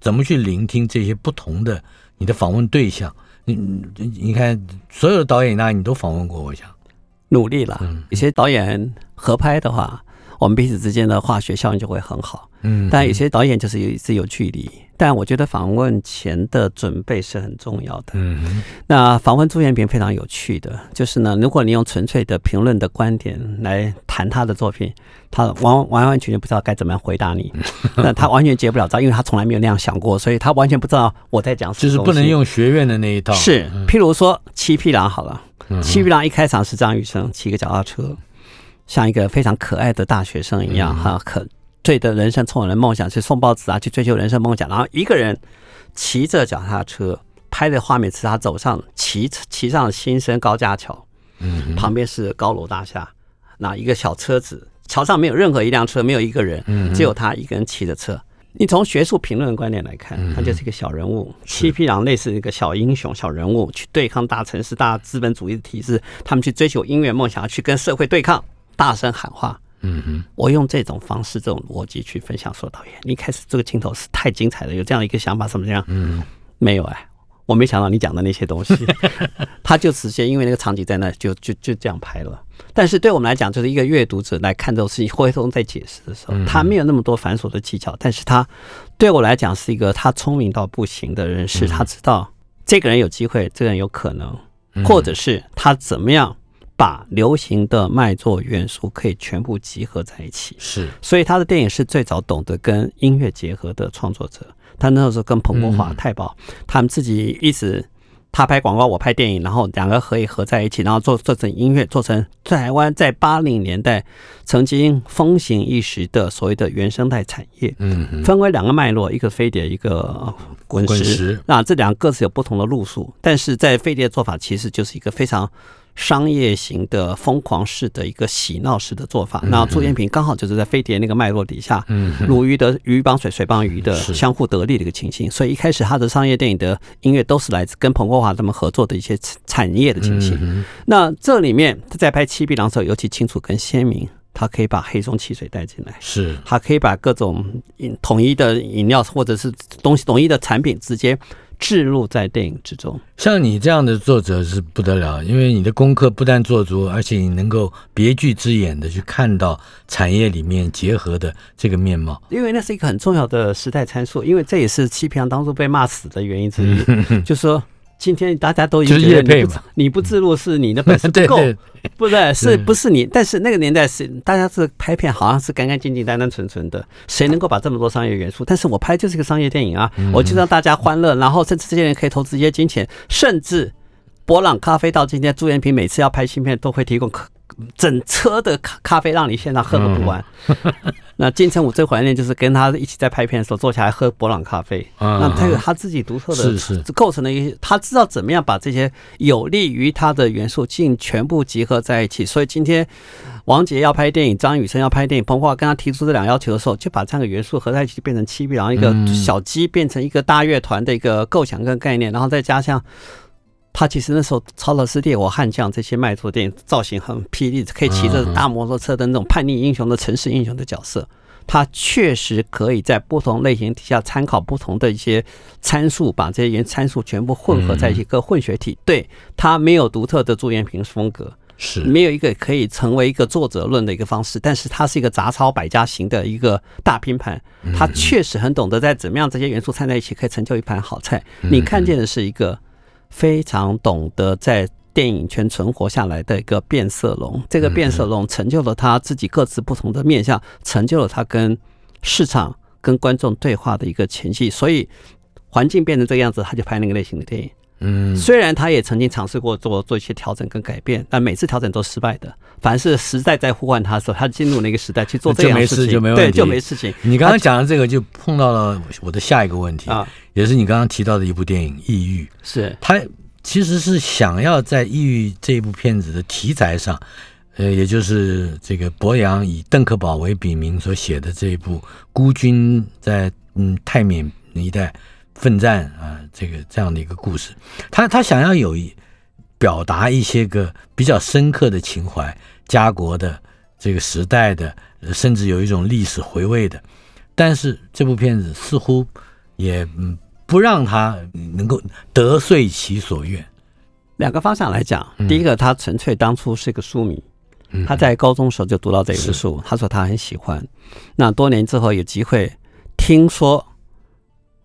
怎么去聆听这些不同的你的访问对象？你你看，所有的导演那你都访问过，我想努力了。有些导演合拍的话，我们彼此之间的化学效应就会很好。嗯，但有些导演就是有一直有距离。但我觉得访问前的准备是很重要的。嗯，那访问朱延平非常有趣的，就是呢，如果你用纯粹的评论的观点来谈他的作品，他完完完全全不知道该怎么样回答你。那他完全接不了招，因为他从来没有那样想过，所以他完全不知道我在讲什么。就是不能用学院的那一套。是，譬如说《七匹狼》好了，《七匹狼》一开场是张雨生骑个脚踏车，像一个非常可爱的大学生一样，哈，可。对的人生充满了梦想，去送报纸啊，去追求人生梦想。然后一个人骑着脚踏车拍的画面是他走上骑骑上新生高架桥，嗯，旁边是高楼大厦，那一个小车子，桥上没有任何一辆车，没有一个人，只有他一个人骑着车。你从学术评论的观点来看，他就是一个小人物，七匹狼类似一个小英雄、小人物，去对抗大城市、大资本主义的体制，他们去追求音乐梦想，去跟社会对抗，大声喊话。嗯哼，我用这种方式、这种逻辑去分享说，导演，你一开始这个镜头是太精彩了，有这样一个想法，什么这样？嗯，没有哎，我没想到你讲的那些东西，他就直接因为那个场景在那，就就就这样拍了。但是对我们来讲，就是一个阅读者来看这种事情，回头在解释的时候，他没有那么多繁琐的技巧，但是他对我来讲是一个他聪明到不行的人士，他知道这个人有机会，这个人有可能，或者是他怎么样。把流行的卖座元素可以全部集合在一起，是，所以他的电影是最早懂得跟音乐结合的创作者。他那时候跟彭国华、太保，他们自己一直他拍广告，我拍电影，然后两个可以合在一起，然后做做成音乐，做成台湾在八零年代曾经风行一时的所谓的原生态产业。嗯，分为两个脉络，一个飞碟，一个滚石。那这两个各自有不同的路数，但是在飞碟的做法其实就是一个非常。商业型的疯狂式的一个喜闹式的做法，那朱延平刚好就是在飞碟那个脉络底下，嗯，如鱼得鱼帮水，水帮鱼的相互得利的一个情形。所以一开始他的商业电影的音乐都是来自跟彭国华他们合作的一些产业的情形。那这里面他在拍《七匹狼》的时候尤其清楚跟鲜明，他可以把黑松汽水带进来，是，他可以把各种统一的饮料或者是东西统一的产品直接。置入在电影之中，像你这样的作者是不得了，因为你的功课不但做足，而且你能够别具之眼的去看到产业里面结合的这个面貌。因为那是一个很重要的时代参数，因为这也是七匹狼当初被骂死的原因之一，就是说。今天大家都觉得你不你不自录是你的本事不够，不对，是不是你？但是那个年代是大家是拍片，好像是干干净净、单单纯纯的，谁能够把这么多商业元素？但是我拍就是个商业电影啊，我就让大家欢乐，然后甚至这些人可以投资一些金钱，甚至伯朗咖啡到今天，朱延平每次要拍新片都会提供。整车的咖咖啡让你现场喝个不完。那金城武最怀念就是跟他一起在拍片的时候坐下来喝博朗咖啡。那他有他自己独特的是是构成了一些，他知道怎么样把这些有利于他的元素尽全部集合在一起。所以今天王杰要拍电影，张雨生要拍电影，彭国华跟他提出这两个要求的时候，就把这样的元素合在一起，变成七匹狼一个小鸡变成一个大乐团的一个构想跟概念，然后再加上。他其实那时候《超老师烈火》《悍将》这些卖座电影造型很霹雳，可以骑着大摩托车的那种叛逆英雄的城市英雄的角色，他确实可以在不同类型底下参考不同的一些参数，把这些元参数全部混合在一起，个混血体。对，他没有独特的朱延平风格，是。没有一个可以成为一个作者论的一个方式，但是它是一个杂操百家型的一个大拼盘，他确实很懂得在怎么样这些元素掺在一起可以成就一盘好菜。你看见的是一个非常懂得在电影圈存活下来的一个变色龙，这个变色龙成就了他自己各自不同的面相，成就了他跟市场跟观众对话的一个前戏。所以环境变成这个样子，他就拍那个类型的电影。嗯，虽然他也曾经尝试过做做一些调整跟改变，但每次调整都失败的。凡是时代在呼唤他的时候，他进入那个时代去做这样的事情，就没事就没问题，对，就没事情。你刚刚讲的这个就碰到了我的下一个问题啊，也是你刚刚提到的一部电影《抑郁》，是他其实是想要在《抑郁》这一部片子的题材上，呃，也就是这个博洋以邓可宝为笔名所写的这一部孤军在嗯泰缅一带。奋战啊，这个这样的一个故事，他他想要有一表达一些个比较深刻的情怀，家国的这个时代的，甚至有一种历史回味的，但是这部片子似乎也嗯不让他能够得遂其所愿。两个方向来讲，第一个他纯粹当初是个书迷，他在高中时候就读到这本书，他说他很喜欢，那多年之后有机会听说。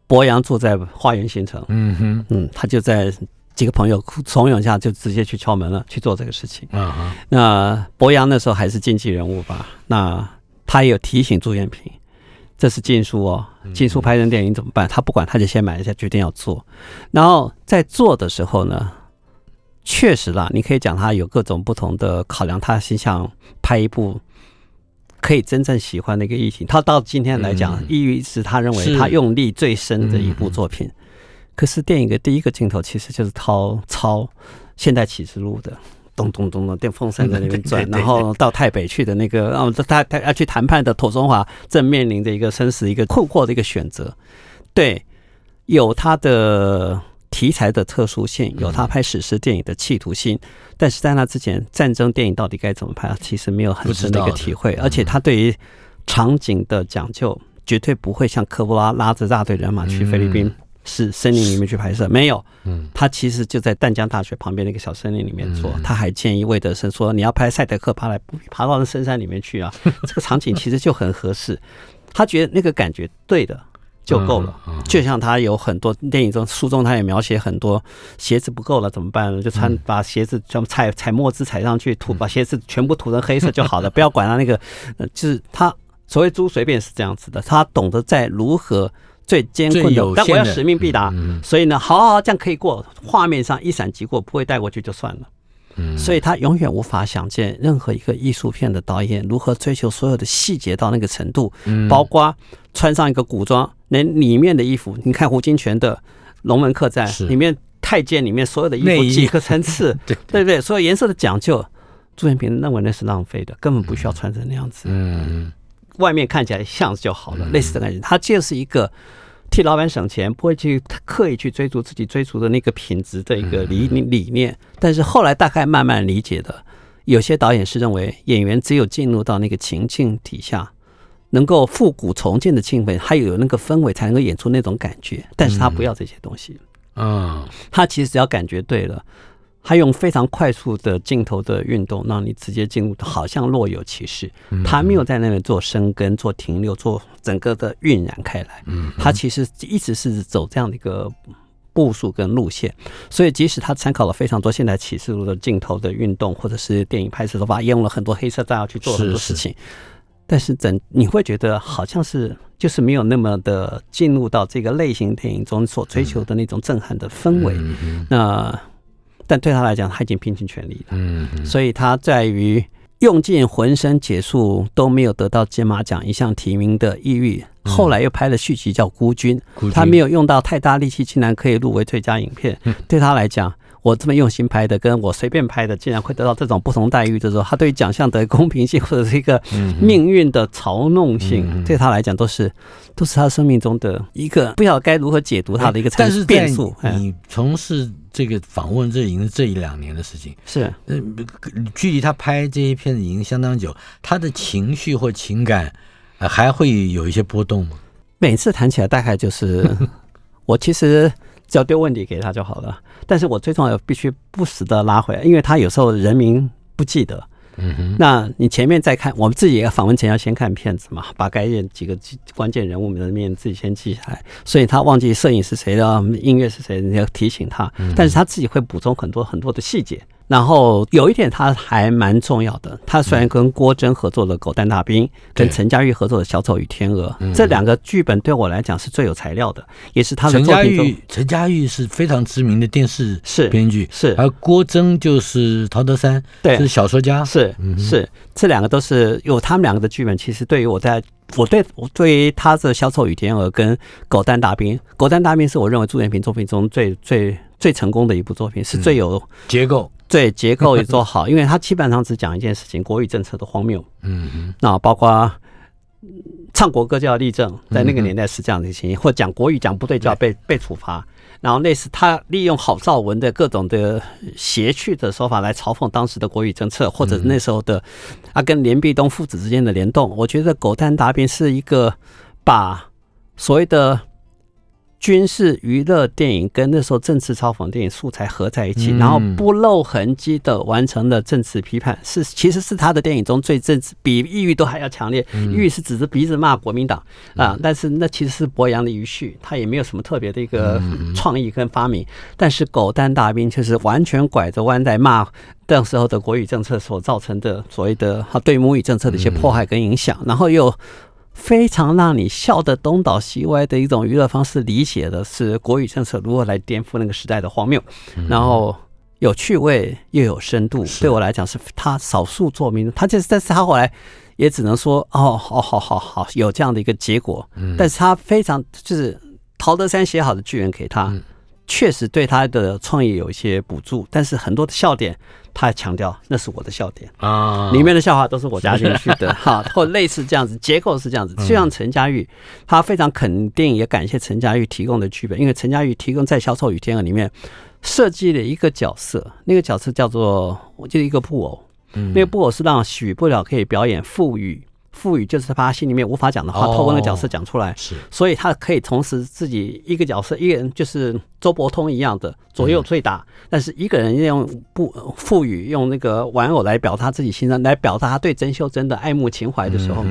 柏杨住在花园新城，嗯哼，嗯，他就在几个朋友怂恿下，就直接去敲门了，去做这个事情。啊哈，那柏杨那时候还是经纪人物吧？那他也有提醒朱延平，这是禁书哦，禁书拍成电影怎么办？他不管，他就先买一下，决定要做。然后在做的时候呢，确实啦，你可以讲他有各种不同的考量，他心想拍一部。可以真正喜欢的一个议题，他到今天来讲，《抑郁》是他认为他用力最深的一部作品。可是电影的第一个镜头其实就是抄抄《现代启示录》的，咚咚咚的电风扇在那边转，然后到台北去的那个，哦，他他要去谈判的庹宗华正面临着一个生死一个困惑的一个选择。对，有他的。题材的特殊性，有他拍史诗电影的企图心，但是在那之前，战争电影到底该怎么拍，其实没有很深的一个体会。而且他对于场景的讲究，绝对不会像科波拉拉着大队人马去菲律宾是森林里面去拍摄，没有。他其实就在淡江大学旁边那个小森林里面做。他还建议魏德圣说：“你要拍赛德克，爬来爬到那深山里面去啊，这个场景其实就很合适。”他觉得那个感觉对的。就够了，就像他有很多电影中、书中，他也描写很多鞋子不够了怎么办呢？就穿把鞋子全部踩踩墨汁踩上去，涂把鞋子全部涂成黑色就好了，不要管他那个，就是他所谓猪随便是这样子的，他懂得在如何最艰困的，但我要使命必达，所以呢，好好好，这样可以过，画面上一闪即过，不会带过去就算了。所以他永远无法想见任何一个艺术片的导演如何追求所有的细节到那个程度，包括穿上一个古装，连里面的衣服，你看胡金铨的《龙门客栈》里面太监里面所有的衣服几个层次，对对对，所有颜色的讲究，朱延平认为那是浪费的，根本不需要穿成那样子，嗯，外面看起来像就好了，类似的感觉，他就是一个。替老板省钱，不会去刻意去追逐自己追逐的那个品质的一个理理念。但是后来大概慢慢理解的，有些导演是认为演员只有进入到那个情境底下，能够复古重建的气氛，还有那个氛围，才能够演出那种感觉。但是他不要这些东西，嗯，他其实只要感觉对了。他用非常快速的镜头的运动，让你直接进入，好像若有其事。他没有在那边做生根、做停留、做整个的晕染开来。他其实一直是走这样的一个步数跟路线。所以，即使他参考了非常多现代启示录的镜头的运动，或者是电影拍摄手法，也用了很多黑色炸药去做很多事情。但是，整你会觉得好像是就是没有那么的进入到这个类型电影中所追求的那种震撼的氛围。那。但对他来讲，他已经拼尽全力了。嗯，所以他在于用尽浑身解数都没有得到金马奖一项提名的《抑郁》，后来又拍了续集叫《孤军》，他没有用到太大力气，竟然可以入围最佳影片。对他来讲，我这么用心拍的，跟我随便拍的，竟然会得到这种不同待遇的时候，他对奖项的公平性或者是一个命运的嘲弄性，对他来讲都是都是他生命中的一个不晓得该如何解读他的一个但是变数。你从事这个访问，这已经是这一两年的事情，是嗯，距离他拍这些片子已经相当久，他的情绪或情感还会有一些波动吗？每次谈起来，大概就是 我其实。只要丢问题给他就好了，但是我最重要必须不时的拉回来，因为他有时候人名不记得。嗯哼，那你前面再看，我们自己也访问前要先看片子嘛，把该几个关键人物的面自己先记下来。所以他忘记摄影是谁的，音乐是谁，你要提醒他。但是他自己会补充很多很多的细节。然后有一点他还蛮重要的，他虽然跟郭真合作的《狗蛋大兵》，跟陈嘉玉合作的《小丑与天鹅》，这两个剧本对我来讲是最有材料的，也是他的作品中。陈嘉玉，陈嘉玉是非常知名的电视是编剧，是，而郭真就是陶德山，对，是小说家，是是，这两个都是有他们两个的剧本。其实对于我在我对我对于他的《小丑与天鹅》跟《狗蛋大兵》，《狗蛋大兵》是我认为朱延平作品中最最最成功的一部作品，是最有结构。对，结构也做好，因为他基本上只讲一件事情：国语政策的荒谬。嗯嗯，那包括唱国歌就要立正，在那个年代是这样的情形，或讲国语讲不对就要被被处罚。然后类似他利用郝邵文的各种的邪趣的手法来嘲讽当时的国语政策，或者那时候的啊跟连壁东父子之间的联动。我觉得《狗蛋答辩》是一个把所谓的。军事娱乐电影跟那时候政治嘲讽电影素材合在一起，然后不露痕迹的完成了政治批判，是其实是他的电影中最政治，比抑郁都还要强烈。抑郁是指着鼻子骂国民党啊，但是那其实是博洋的余绪，他也没有什么特别的一个创意跟发明。但是《狗蛋大兵》却是完全拐着弯在骂那时候的国语政策所造成的所谓的对母语政策的一些迫害跟影响，然后又。非常让你笑得东倒西歪的一种娱乐方式，理解的是国语政策如何来颠覆那个时代的荒谬，然后有趣味又有深度。对我来讲，是他少数作品。他就是，但是他后来也只能说，哦，好好好好，有这样的一个结果。但是他非常就是陶德山写好的剧本给他，确实对他的创意有一些补助，但是很多的笑点。他强调那是我的笑点啊，里面的笑话都是我加进去的 哈，或类似这样子，结构是这样子。就像陈嘉玉，他非常肯定也感谢陈嘉玉提供的剧本，因为陈嘉玉提供在《销售与天鹅》里面设计了一个角色，那个角色叫做我记得一个布偶，那个布偶是让许不了可以表演腹语。腹语就是把他心里面无法讲的话，透过那个角色讲出来，是，所以他可以同时自己一个角色，一个人就是周伯通一样的左右对打，但是一个人用不赋予，用那个玩偶来表达自己心声，来表达他对曾秀珍的爱慕情怀的时候，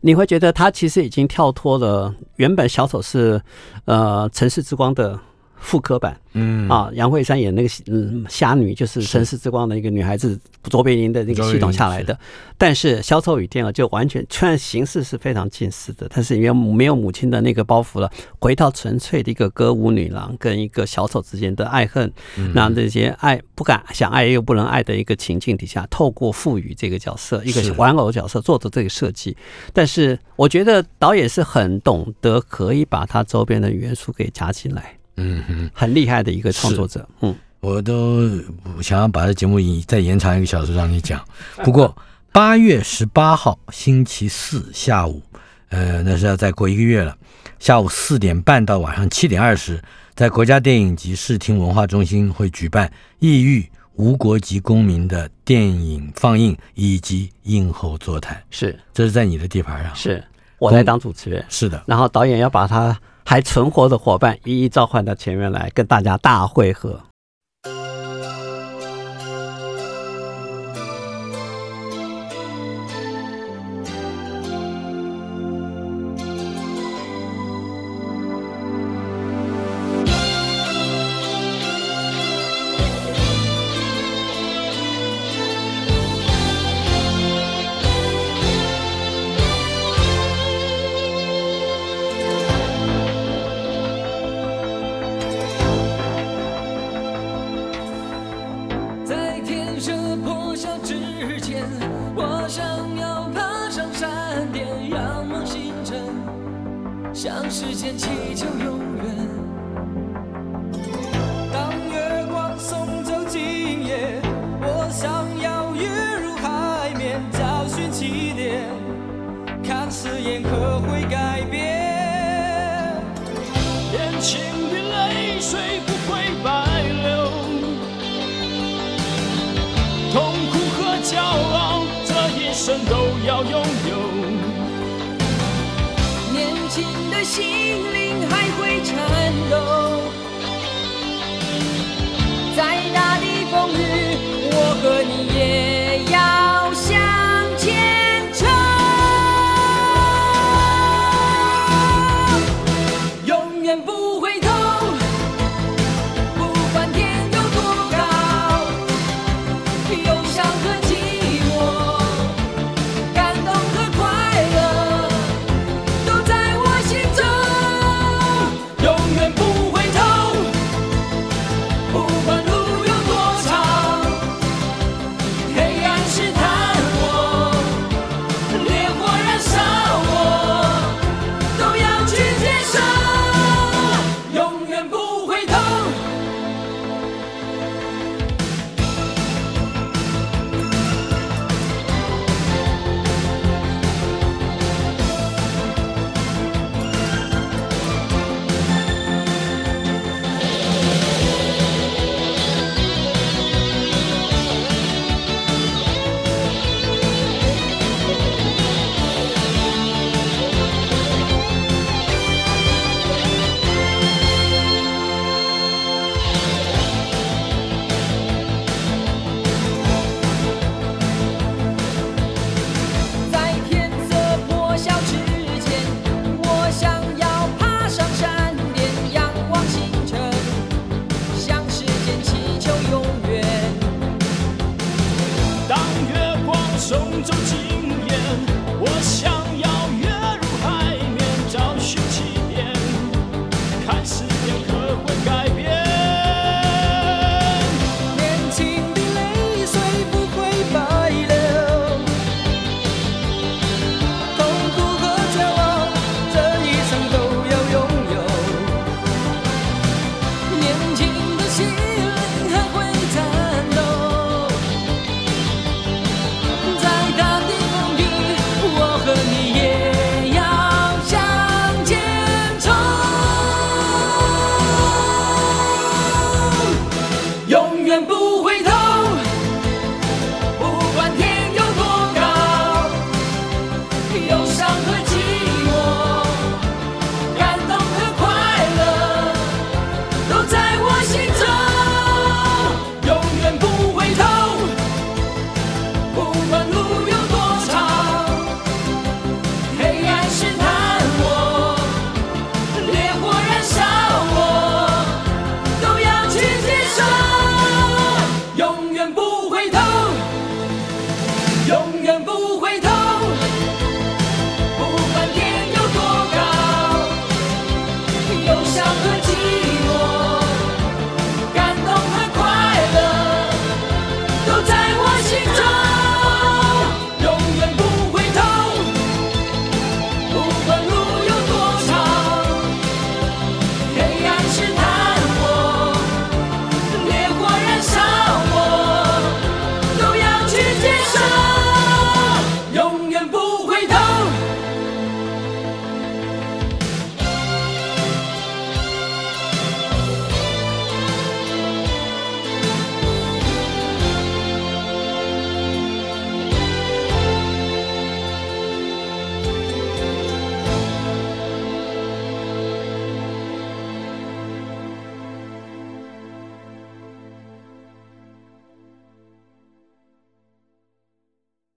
你会觉得他其实已经跳脱了原本小丑是呃城市之光的。复刻版，嗯啊，杨慧珊演那个嗯侠女，就是城市之光的一个女孩子，卓别林的那个系统下来的。但是小丑与天鹅就完全，虽然形式是非常近似的，但是因为没有母亲的那个包袱了，回到纯粹的一个歌舞女郎跟一个小丑之间的爱恨，那这些爱不敢想爱又不能爱的一个情境底下，透过赋予这个角色一个玩偶角色做的这个设计。但是我觉得导演是很懂得可以把他周边的元素给加进来。嗯哼，很厉害的一个创作者。嗯，我都想要把这节目再延长一个小时让你讲。不过八月十八号星期四下午，呃，那是要再过一个月了。下午四点半到晚上七点二十，在国家电影及视听文化中心会举办《异域无国籍公民》的电影放映以及映后座谈。是，这是在你的地盘上。是，我在当主持人。是的，然后导演要把他。还存活的伙伴一一召唤到前面来，跟大家大会合。